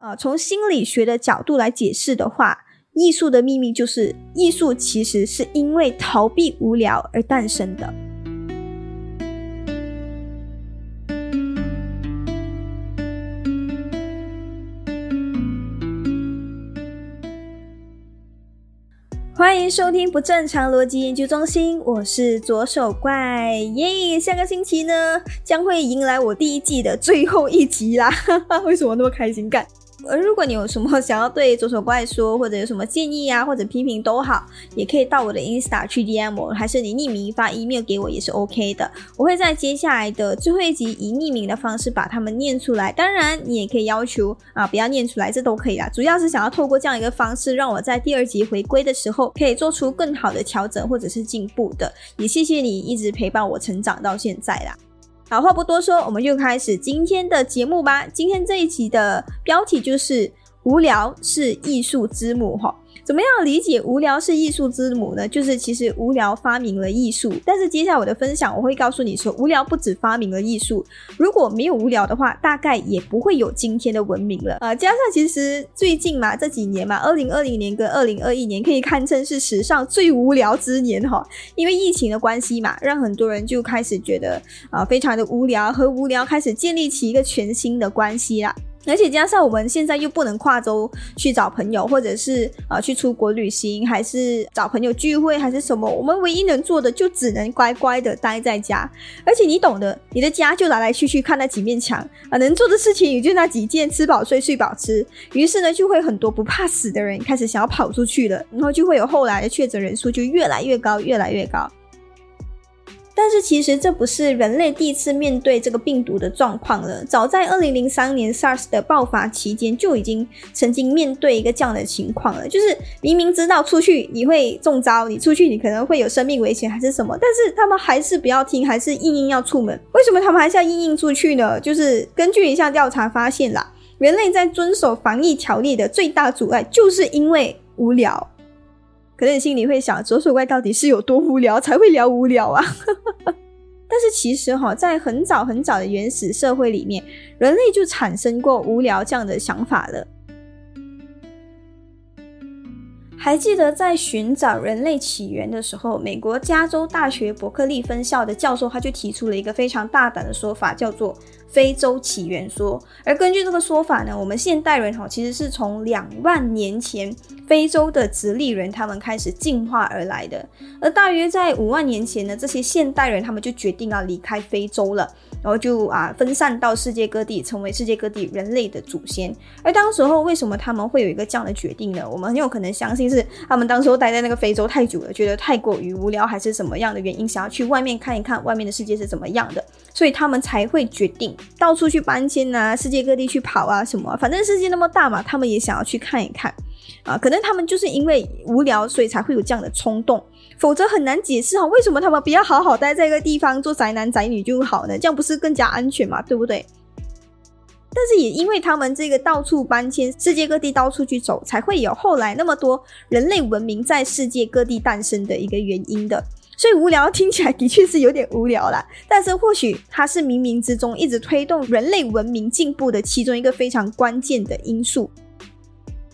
呃，从心理学的角度来解释的话，艺术的秘密就是艺术其实是因为逃避无聊而诞生的。欢迎收听不正常逻辑研究中心，我是左手怪耶。下个星期呢，将会迎来我第一季的最后一集啦！为什么那么开心干？而如果你有什么 想要对左手怪说，或者有什么建议啊，或者批评都好，也可以到我的 Insta 去 DM 我，还是你匿名发 email 给我也是 OK 的。我会在接下来的最后一集以匿名的方式把它们念出来。当然，你也可以要求啊，不要念出来，这都可以啦。主要是想要透过这样一个方式，让我在第二集回归的时候可以做出更好的调整或者是进步的。也谢谢你一直陪伴我成长到现在啦。好话不多说，我们就开始今天的节目吧。今天这一集的标题就是“无聊是艺术之母”哈。怎么样理解无聊是艺术之母呢？就是其实无聊发明了艺术，但是接下来我的分享我会告诉你说，无聊不止发明了艺术，如果没有无聊的话，大概也不会有今天的文明了啊。加上其实最近嘛，这几年嘛，二零二零年跟二零二一年可以堪称是史上最无聊之年哈，因为疫情的关系嘛，让很多人就开始觉得啊，非常的无聊，和无聊开始建立起一个全新的关系啦。而且加上我们现在又不能跨州去找朋友，或者是啊去出国旅行，还是找朋友聚会，还是什么，我们唯一能做的就只能乖乖的待在家。而且你懂得，你的家就来来去去看那几面墙啊，能做的事情也就那几件，吃饱睡，睡饱吃。于是呢，就会很多不怕死的人开始想要跑出去了，然后就会有后来的确诊人数就越来越高，越来越高。但是其实这不是人类第一次面对这个病毒的状况了。早在二零零三年 SARS 的爆发期间，就已经曾经面对一个这样的情况了。就是明明知道出去你会中招，你出去你可能会有生命危险还是什么，但是他们还是不要听，还是硬硬要出门。为什么他们还是要硬硬出去呢？就是根据一项调查发现啦，人类在遵守防疫条例的最大阻碍，就是因为无聊。可能你心里会想，左手怪到底是有多无聊才会聊无聊啊？但是其实哈，在很早很早的原始社会里面，人类就产生过无聊这样的想法了。还记得在寻找人类起源的时候，美国加州大学伯克利分校的教授他就提出了一个非常大胆的说法，叫做。非洲起源说，而根据这个说法呢，我们现代人哈其实是从两万年前非洲的直立人他们开始进化而来的，而大约在五万年前呢，这些现代人他们就决定要离开非洲了，然后就啊分散到世界各地，成为世界各地人类的祖先。而当时候为什么他们会有一个这样的决定呢？我们很有可能相信是他们当时候待在那个非洲太久了，觉得太过于无聊，还是什么样的原因，想要去外面看一看外面的世界是怎么样的，所以他们才会决定。到处去搬迁啊，世界各地去跑啊，什么？反正世界那么大嘛，他们也想要去看一看啊。可能他们就是因为无聊，所以才会有这样的冲动，否则很难解释哈，为什么他们不要好好待在一个地方做宅男宅女就好呢？这样不是更加安全嘛，对不对？但是也因为他们这个到处搬迁，世界各地到处去走，才会有后来那么多人类文明在世界各地诞生的一个原因的。所以无聊听起来的确是有点无聊啦，但是或许它是冥冥之中一直推动人类文明进步的其中一个非常关键的因素。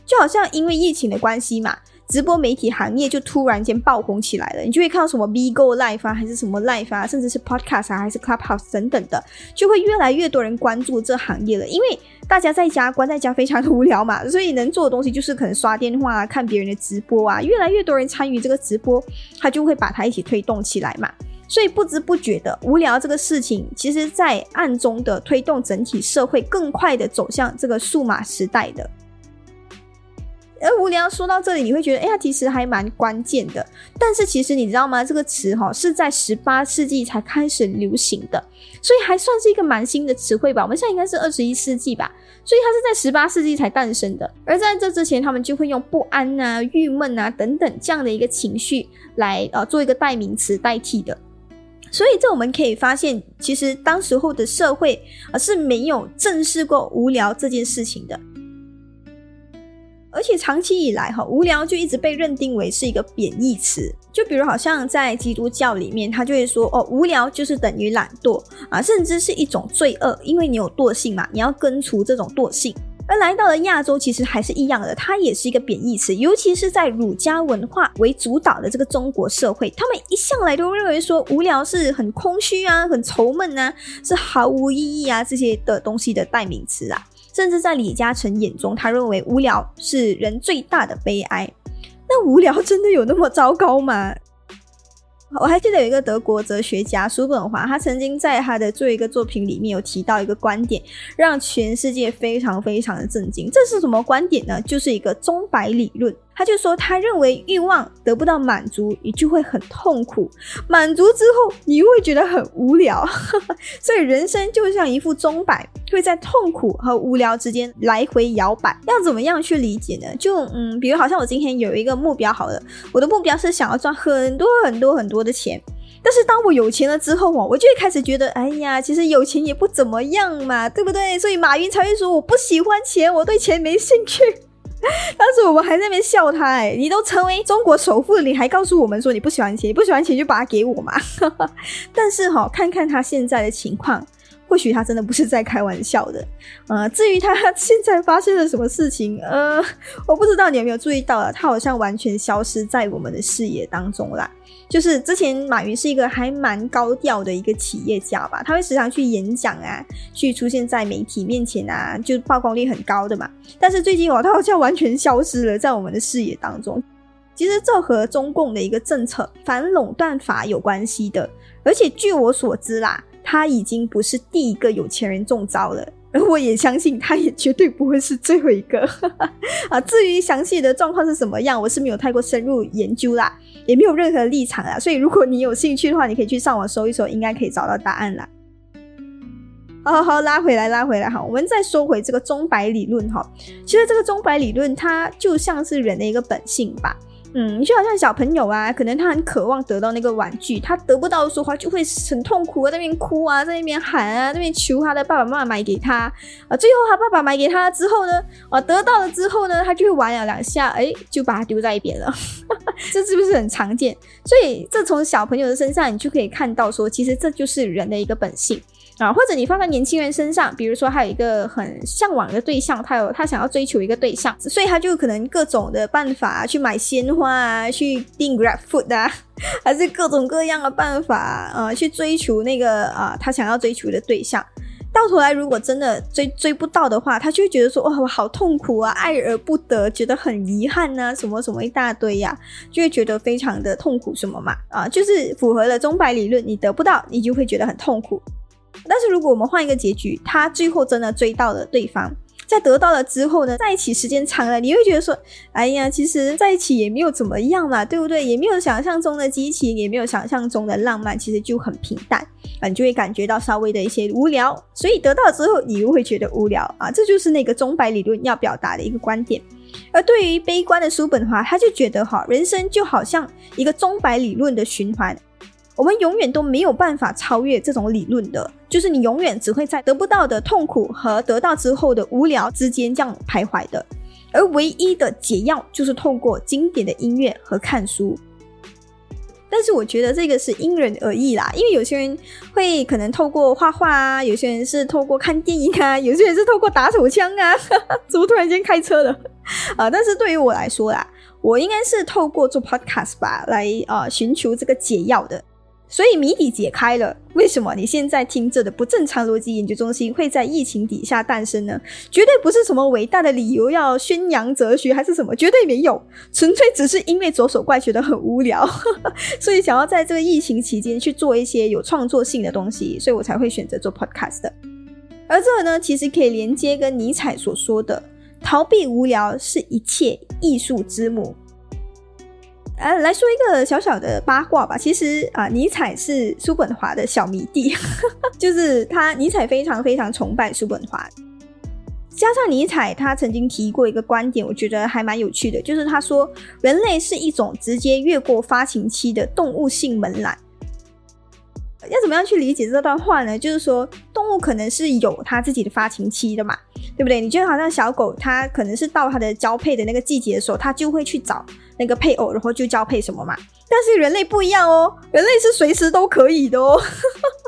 就好像因为疫情的关系嘛。直播媒体行业就突然间爆红起来了，你就会看到什么 VGo Live 啊，还是什么 Live 啊，甚至是 Podcast 啊，还是 Clubhouse 等等的，就会越来越多人关注这行业了。因为大家在家关在家非常的无聊嘛，所以能做的东西就是可能刷电话啊，看别人的直播啊，越来越多人参与这个直播，他就会把它一起推动起来嘛。所以不知不觉的无聊这个事情，其实在暗中的推动整体社会更快的走向这个数码时代的。而无聊说到这里，你会觉得，哎呀，其实还蛮关键的。但是其实你知道吗？这个词哈是在十八世纪才开始流行的，所以还算是一个蛮新的词汇吧。我们现在应该是二十一世纪吧，所以它是在十八世纪才诞生的。而在这之前，他们就会用不安啊、郁闷啊等等这样的一个情绪来呃做一个代名词代替的。所以这我们可以发现，其实当时候的社会啊是没有正视过无聊这件事情的。而且长期以来，哈无聊就一直被认定为是一个贬义词。就比如，好像在基督教里面，他就会说，哦，无聊就是等于懒惰啊，甚至是一种罪恶，因为你有惰性嘛，你要根除这种惰性。而来到了亚洲，其实还是一样的，它也是一个贬义词，尤其是在儒家文化为主导的这个中国社会，他们一向来都认为说无聊是很空虚啊、很愁闷啊，是毫无意义啊这些的东西的代名词啊。甚至在李嘉诚眼中，他认为无聊是人最大的悲哀。那无聊真的有那么糟糕吗？我还记得有一个德国哲学家叔本华，他曾经在他的最后一个作品里面有提到一个观点，让全世界非常非常的震惊。这是什么观点呢？就是一个钟摆理论。他就说，他认为欲望得不到满足，你就会很痛苦；满足之后，你又会觉得很无聊。所以人生就像一副钟摆，会在痛苦和无聊之间来回摇摆。要怎么样去理解呢？就嗯，比如好像我今天有一个目标，好了，我的目标是想要赚很多很多很多的钱。但是当我有钱了之后哦，我就会开始觉得，哎呀，其实有钱也不怎么样嘛，对不对？所以马云才会说，我不喜欢钱，我对钱没兴趣。当时我们还在那边笑他，哎，你都成为中国首富了，你还告诉我们说你不喜欢钱，你不喜欢钱就把它给我嘛。但是哈，看看他现在的情况，或许他真的不是在开玩笑的。呃，至于他 现在发生了什么事情，呃，我不知道你有没有注意到啊，他好像完全消失在我们的视野当中啦。就是之前马云是一个还蛮高调的一个企业家吧，他会时常去演讲啊，去出现在媒体面前啊，就曝光率很高的嘛。但是最近哦，他好像完全消失了在我们的视野当中。其实这和中共的一个政策反垄断法有关系的，而且据我所知啦，他已经不是第一个有钱人中招了。而 我也相信，他也绝对不会是最后一个 啊。至于详细的状况是什么样，我是没有太过深入研究啦，也没有任何立场啊。所以，如果你有兴趣的话，你可以去上网搜一搜，应该可以找到答案啦。好好好，拉回来，拉回来，哈，我们再说回这个钟摆理论哈。其实这个钟摆理论，它就像是人的一个本性吧。嗯，就好像小朋友啊，可能他很渴望得到那个玩具，他得不到的时候，他就会很痛苦啊，在那边哭啊，在那边喊啊，那边求他的爸爸妈妈买给他啊。最后他爸爸买给他之后呢，啊，得到了之后呢，他就会玩了两下，哎，就把它丢在一边了。这是不是很常见？所以这从小朋友的身上，你就可以看到说，其实这就是人的一个本性。啊，或者你放在年轻人身上，比如说他有一个很向往的对象，他有他想要追求一个对象，所以他就可能各种的办法去买鲜花啊，去订 Grab Food 啊，还是各种各样的办法啊，去追求那个啊他想要追求的对象。到头来，如果真的追追不到的话，他就会觉得说哇，我好痛苦啊，爱而不得，觉得很遗憾呐，什么什么一大堆呀，就会觉得非常的痛苦，什么嘛啊，就是符合了钟摆理论，你得不到，你就会觉得很痛苦。但是如果我们换一个结局，他最后真的追到了对方，在得到了之后呢，在一起时间长了，你会觉得说，哎呀，其实在一起也没有怎么样嘛，对不对？也没有想象中的激情，也没有想象中的浪漫，其实就很平淡啊，你就会感觉到稍微的一些无聊。所以得到之后，你又会觉得无聊啊，这就是那个钟摆理论要表达的一个观点。而对于悲观的叔本华，他就觉得哈，人生就好像一个钟摆理论的循环。我们永远都没有办法超越这种理论的，就是你永远只会在得不到的痛苦和得到之后的无聊之间这样徘徊的，而唯一的解药就是透过经典的音乐和看书。但是我觉得这个是因人而异啦，因为有些人会可能透过画画啊，有些人是透过看电影啊，有些人是透过打手枪啊，怎么突然间开车了啊？但是对于我来说啦，我应该是透过做 podcast 吧，来啊寻求这个解药的。所以谜底解开了，为什么你现在听着的不正常逻辑研究中心会在疫情底下诞生呢？绝对不是什么伟大的理由要宣扬哲学，还是什么，绝对没有，纯粹只是因为左手怪觉得很无聊，所以想要在这个疫情期间去做一些有创作性的东西，所以我才会选择做 podcast。而这个呢，其实可以连接跟尼采所说的“逃避无聊是一切艺术之母”。呃，来说一个小小的八卦吧。其实啊，尼采是叔本华的小迷弟，就是他尼采非常非常崇拜叔本华。加上尼采他曾经提过一个观点，我觉得还蛮有趣的，就是他说人类是一种直接越过发情期的动物性门栏。要怎么样去理解这段话呢？就是说，动物可能是有它自己的发情期的嘛，对不对？你觉得好像小狗，它可能是到它的交配的那个季节的时候，它就会去找那个配偶，然后就交配什么嘛。但是人类不一样哦，人类是随时都可以的哦。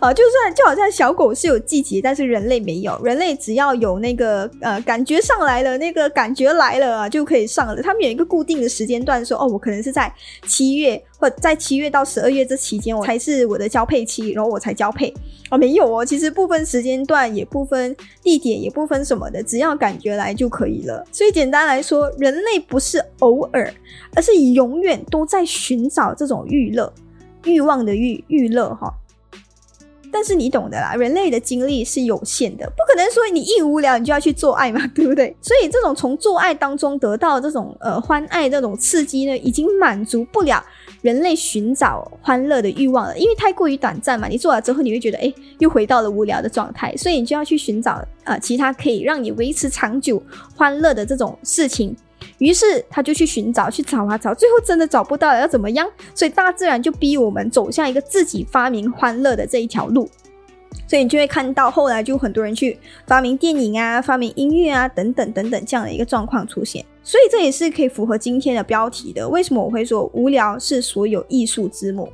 啊，就算就好像小狗是有季节，但是人类没有。人类只要有那个呃感觉上来了，那个感觉来了啊，就可以上了。他们有一个固定的时间段，说哦，我可能是在七月或在七月到十二月这期间，我才是我的交配期，然后我才交配。啊，没有哦，其实不分时间段，也不分地点，也不分什么的，只要感觉来就可以了。所以简单来说，人类不是偶尔，而是永远都在寻找这种欲乐、欲望的欲欲乐哈。但是你懂的啦，人类的精力是有限的，不可能说你一无聊你就要去做爱嘛，对不对？所以这种从做爱当中得到这种呃欢爱这种刺激呢，已经满足不了人类寻找欢乐的欲望了，因为太过于短暂嘛。你做了之后，你会觉得哎，又回到了无聊的状态，所以你就要去寻找呃其他可以让你维持长久欢乐的这种事情。于是他就去寻找，去找啊找，最后真的找不到了，要怎么样？所以大自然就逼我们走向一个自己发明欢乐的这一条路。所以你就会看到后来就很多人去发明电影啊、发明音乐啊等等等等这样的一个状况出现。所以这也是可以符合今天的标题的。为什么我会说无聊是所有艺术之母？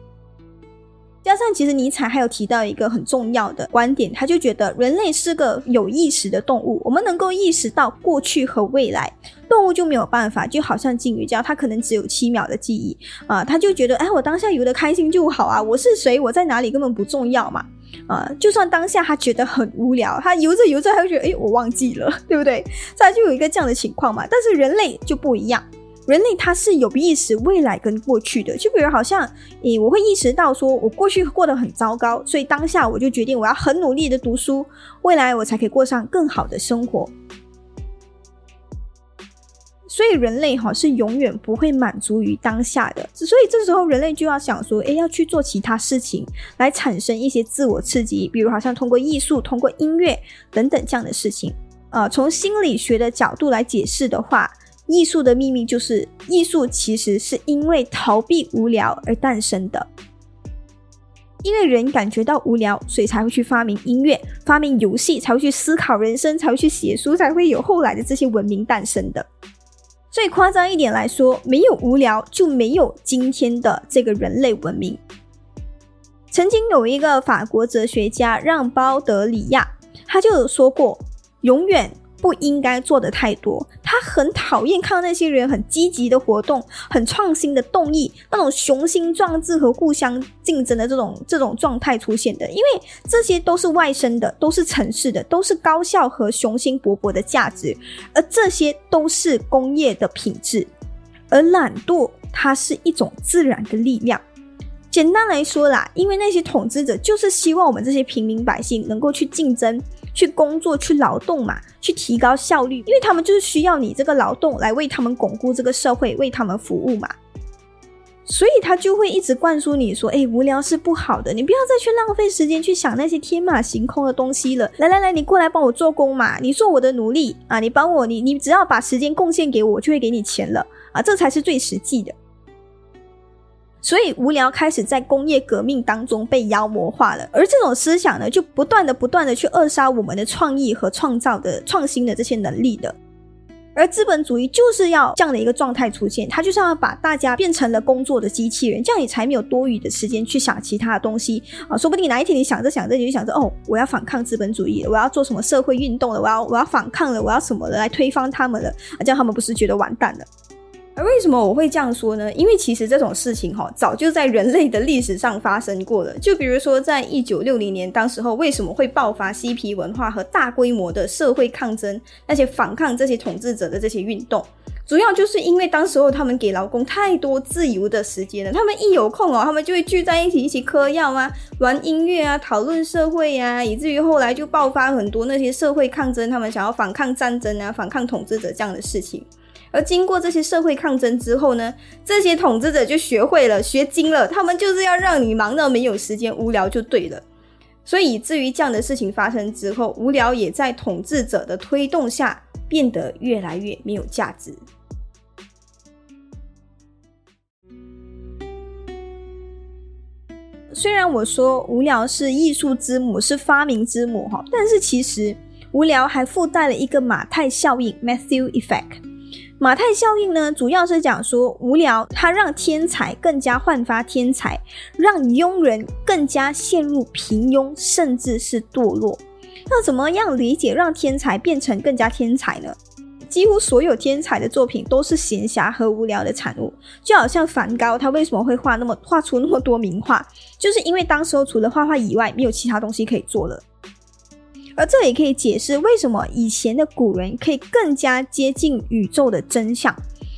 加上，其实尼采还有提到一个很重要的观点，他就觉得人类是个有意识的动物，我们能够意识到过去和未来，动物就没有办法，就好像金鱼这样，它可能只有七秒的记忆啊，他就觉得，哎，我当下游得开心就好啊，我是谁，我在哪里根本不重要嘛，啊，就算当下他觉得很无聊，他游着游着，他就觉得，哎，我忘记了，对不对？再就有一个这样的情况嘛，但是人类就不一样。人类他是有意识未来跟过去的，就比如好像，诶，我会意识到说我过去过得很糟糕，所以当下我就决定我要很努力的读书，未来我才可以过上更好的生活。所以人类哈是永远不会满足于当下的，所以这时候人类就要想说，诶，要去做其他事情来产生一些自我刺激，比如好像通过艺术、通过音乐等等这样的事情。啊，从心理学的角度来解释的话。艺术的秘密就是，艺术其实是因为逃避无聊而诞生的。因为人感觉到无聊，所以才会去发明音乐、发明游戏，才会去思考人生，才会去写书，才会有后来的这些文明诞生的。最夸张一点来说，没有无聊，就没有今天的这个人类文明。曾经有一个法国哲学家让·包德里亚，他就有说过，永远。不应该做的太多。他很讨厌看到那些人很积极的活动、很创新的动意，那种雄心壮志和互相竞争的这种这种状态出现的。因为这些都是外生的，都是城市的，都是高效和雄心勃勃的价值，而这些都是工业的品质。而懒惰，它是一种自然的力量。简单来说啦，因为那些统治者就是希望我们这些平民百姓能够去竞争。去工作、去劳动嘛，去提高效率，因为他们就是需要你这个劳动来为他们巩固这个社会，为他们服务嘛。所以他就会一直灌输你说：“哎，无聊是不好的，你不要再去浪费时间去想那些天马行空的东西了。来来来，你过来帮我做工嘛，你做我的奴隶啊，你帮我，你你只要把时间贡献给我，我就会给你钱了啊，这才是最实际的。”所以无聊开始在工业革命当中被妖魔化了，而这种思想呢，就不断的、不断的去扼杀我们的创意和创造的创新的这些能力的。而资本主义就是要这样的一个状态出现，它就是要把大家变成了工作的机器人，这样你才没有多余的时间去想其他的东西啊！说不定哪一天你想着想着你就想着，哦，我要反抗资本主义了，我要做什么社会运动了，我要我要反抗了，我要什么的来推翻他们了啊！这样他们不是觉得完蛋了？而为什么我会这样说呢？因为其实这种事情哈，早就在人类的历史上发生过了。就比如说，在一九六零年，当时候为什么会爆发嬉皮文化和大规模的社会抗争，那些反抗这些统治者的这些运动，主要就是因为当时候他们给劳工太多自由的时间了，他们一有空哦，他们就会聚在一起，一起嗑药啊，玩音乐啊，讨论社会呀，以至于后来就爆发很多那些社会抗争，他们想要反抗战争啊，反抗统治者这样的事情。而经过这些社会抗争之后呢，这些统治者就学会了、学精了，他们就是要让你忙到没有时间、无聊就对了。所以，以至于这样的事情发生之后，无聊也在统治者的推动下变得越来越没有价值。虽然我说无聊是艺术之母、是发明之母哈，但是其实无聊还附带了一个马太效应 （Matthew Effect）。马太效应呢，主要是讲说无聊，它让天才更加焕发天才，让庸人更加陷入平庸，甚至是堕落。那怎么样理解让天才变成更加天才呢？几乎所有天才的作品都是闲暇和无聊的产物，就好像梵高，他为什么会画那么画出那么多名画，就是因为当时候除了画画以外，没有其他东西可以做了。而这也可以解释为什么以前的古人可以更加接近宇宙的真相。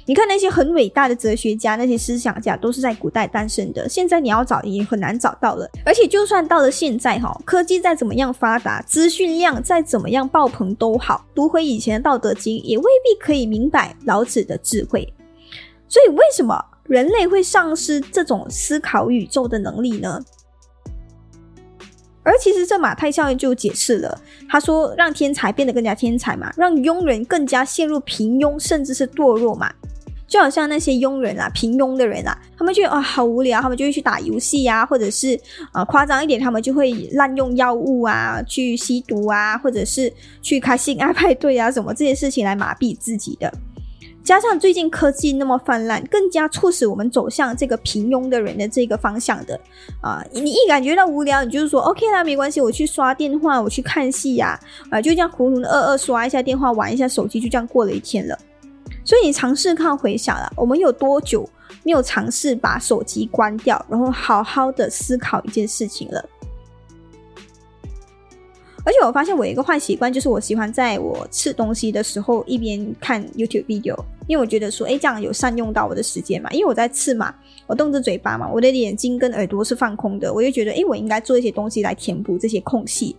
你看那些很伟大的哲学家、那些思想家，都是在古代诞生的。现在你要找已经很难找到了。而且就算到了现在，哈，科技再怎么样发达，资讯量再怎么样爆棚都好，读回以前的《道德经》，也未必可以明白老子的智慧。所以，为什么人类会丧失这种思考宇宙的能力呢？而其实这马太效应就解释了，他说让天才变得更加天才嘛，让庸人更加陷入平庸，甚至是堕落嘛。就好像那些庸人啊，平庸的人啊，他们觉得啊好无聊，他们就会去打游戏呀，或者是啊夸张一点，他们就会滥用药物啊，去吸毒啊，或者是去开性爱派对啊，什么这些事情来麻痹自己的。加上最近科技那么泛滥，更加促使我们走向这个平庸的人的这个方向的啊！你一感觉到无聊，你就是说 OK 啦，没关系，我去刷电话，我去看戏呀，啊，就这样糊糊的二二刷一下电话，玩一下手机，就这样过了一天了。所以你尝试看回想了，我们有多久没有尝试把手机关掉，然后好好的思考一件事情了？而且我发现我有一个坏习惯，就是我喜欢在我吃东西的时候一边看 YouTube video。因为我觉得说，哎，这样有善用到我的时间嘛。因为我在吃嘛，我动着嘴巴嘛，我的眼睛跟耳朵是放空的，我就觉得，哎，我应该做一些东西来填补这些空隙。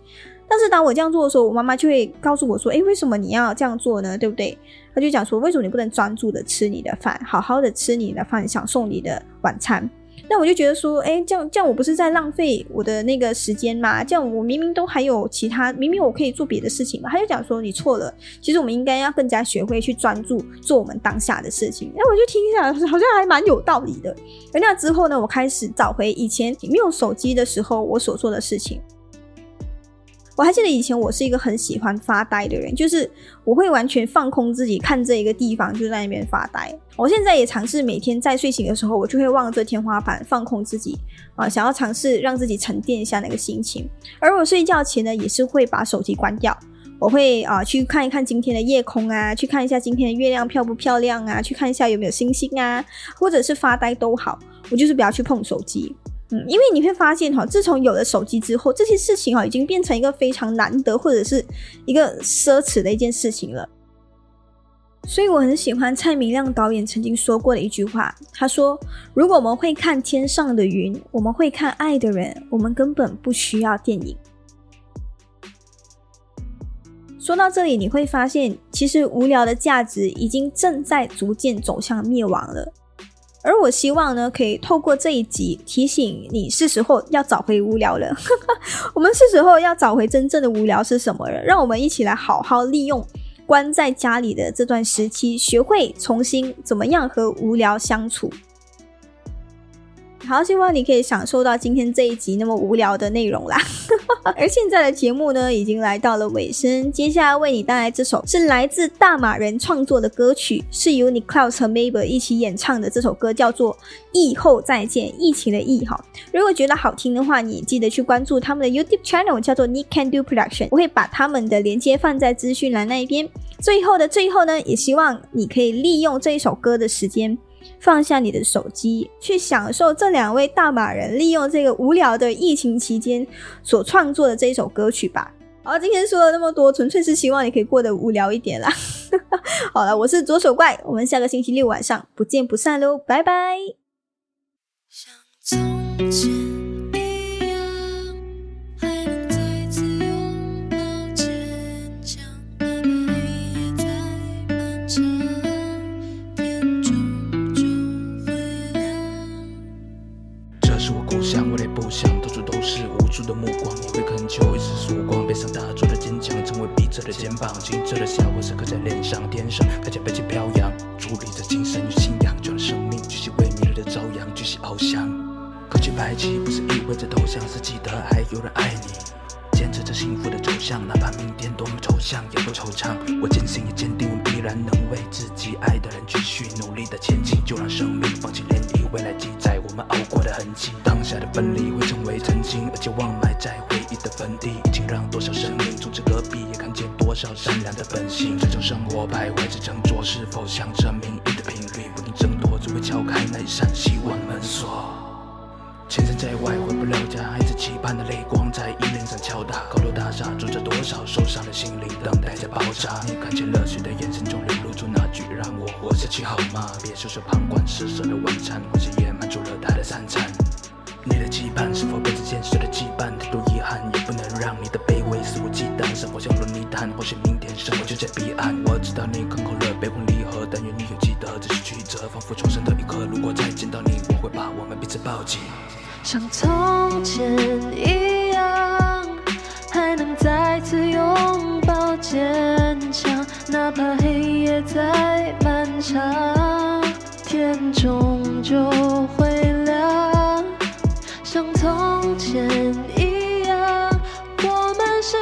但是当我这样做的时候，我妈妈就会告诉我说，哎，为什么你要这样做呢？对不对？她就讲说，为什么你不能专注的吃你的饭，好好的吃你的饭，享受你的晚餐？那我就觉得说，哎，这样这样我不是在浪费我的那个时间吗？这样我明明都还有其他，明明我可以做别的事情嘛。他就讲说，你错了，其实我们应该要更加学会去专注做我们当下的事情。那我就听一下，好像还蛮有道理的。那之后呢，我开始找回以前没有手机的时候我所做的事情。我还记得以前我是一个很喜欢发呆的人，就是我会完全放空自己，看这一个地方就在那边发呆。我现在也尝试每天在睡醒的时候，我就会望着天花板放空自己啊，想要尝试让自己沉淀一下那个心情。而我睡觉前呢，也是会把手机关掉，我会啊去看一看今天的夜空啊，去看一下今天的月亮漂不漂亮啊，去看一下有没有星星啊，或者是发呆都好，我就是不要去碰手机。嗯，因为你会发现哈，自从有了手机之后，这些事情哈已经变成一个非常难得或者是一个奢侈的一件事情了。所以我很喜欢蔡明亮导演曾经说过的一句话，他说：“如果我们会看天上的云，我们会看爱的人，我们根本不需要电影。”说到这里，你会发现，其实无聊的价值已经正在逐渐走向灭亡了。而我希望呢，可以透过这一集提醒你，是时候要找回无聊了。我们是时候要找回真正的无聊是什么了？让我们一起来好好利用关在家里的这段时期，学会重新怎么样和无聊相处。好，希望你可以享受到今天这一集那么无聊的内容啦。而现在的节目呢，已经来到了尾声，接下来为你带来这首是来自大马人创作的歌曲，是由你 Clouse 和 mabe 一起演唱的。这首歌叫做《疫后再见》，疫情的疫哈。如果觉得好听的话，你记得去关注他们的 YouTube channel，叫做 Nick Can Do Production。我会把他们的连接放在资讯栏那一边。最后的最后呢，也希望你可以利用这一首歌的时间。放下你的手机，去享受这两位大马人利用这个无聊的疫情期间所创作的这一首歌曲吧。好，今天说了那么多，纯粹是希望你可以过得无聊一点啦。好了，我是左手怪，我们下个星期六晚上不见不散喽，拜拜。像从前的目光，你会恳求一丝曙光，背上打出的坚强，成为彼此的肩膀。清澈的笑纹时刻在脸上，天上看见北极飘扬，伫立着精神与信仰，就让生命继续为明日的朝阳继续翱翔。可惜白旗不是意味着投降，是记得还有人爱你。坚持着幸福的走向，哪怕明天多么抽象，也不惆怅。我坚信也坚定，我们必然能为自己爱的人继续努力的前进。就让生命放弃涟漪，未来记载我们熬过的痕迹。当下的分离会成为曾经，而且忘埋在回忆的坟地，已经让多少生命从此隔壁，也看见多少善良的本性。追求生活，徘徊着争夺，是否响着命运的频率？不停挣脱，只为敲开那一扇希望门锁。千山在外，回不了家，孩子期盼的泪光在衣领上敲打。高楼大厦住着多少受伤的心灵，等待着爆炸。你看见热血的眼神中流露出那句“让我活下去好吗？”别袖手旁观，施舍的晚餐，或许也满足了他的三餐。你的期盼是否被这现实的羁绊？太多遗憾，也不能让你的卑微肆无忌惮。生活像落泥潭，或许明天生活就在彼岸。我知道你坑口了，悲欢离合，但愿你有记得这是曲折，仿佛重生的一刻。如果再见到你，我会把我们彼此抱紧。像从前一样，再次拥抱坚强，哪怕黑夜再漫长，天终究会亮。像从前一样，我们是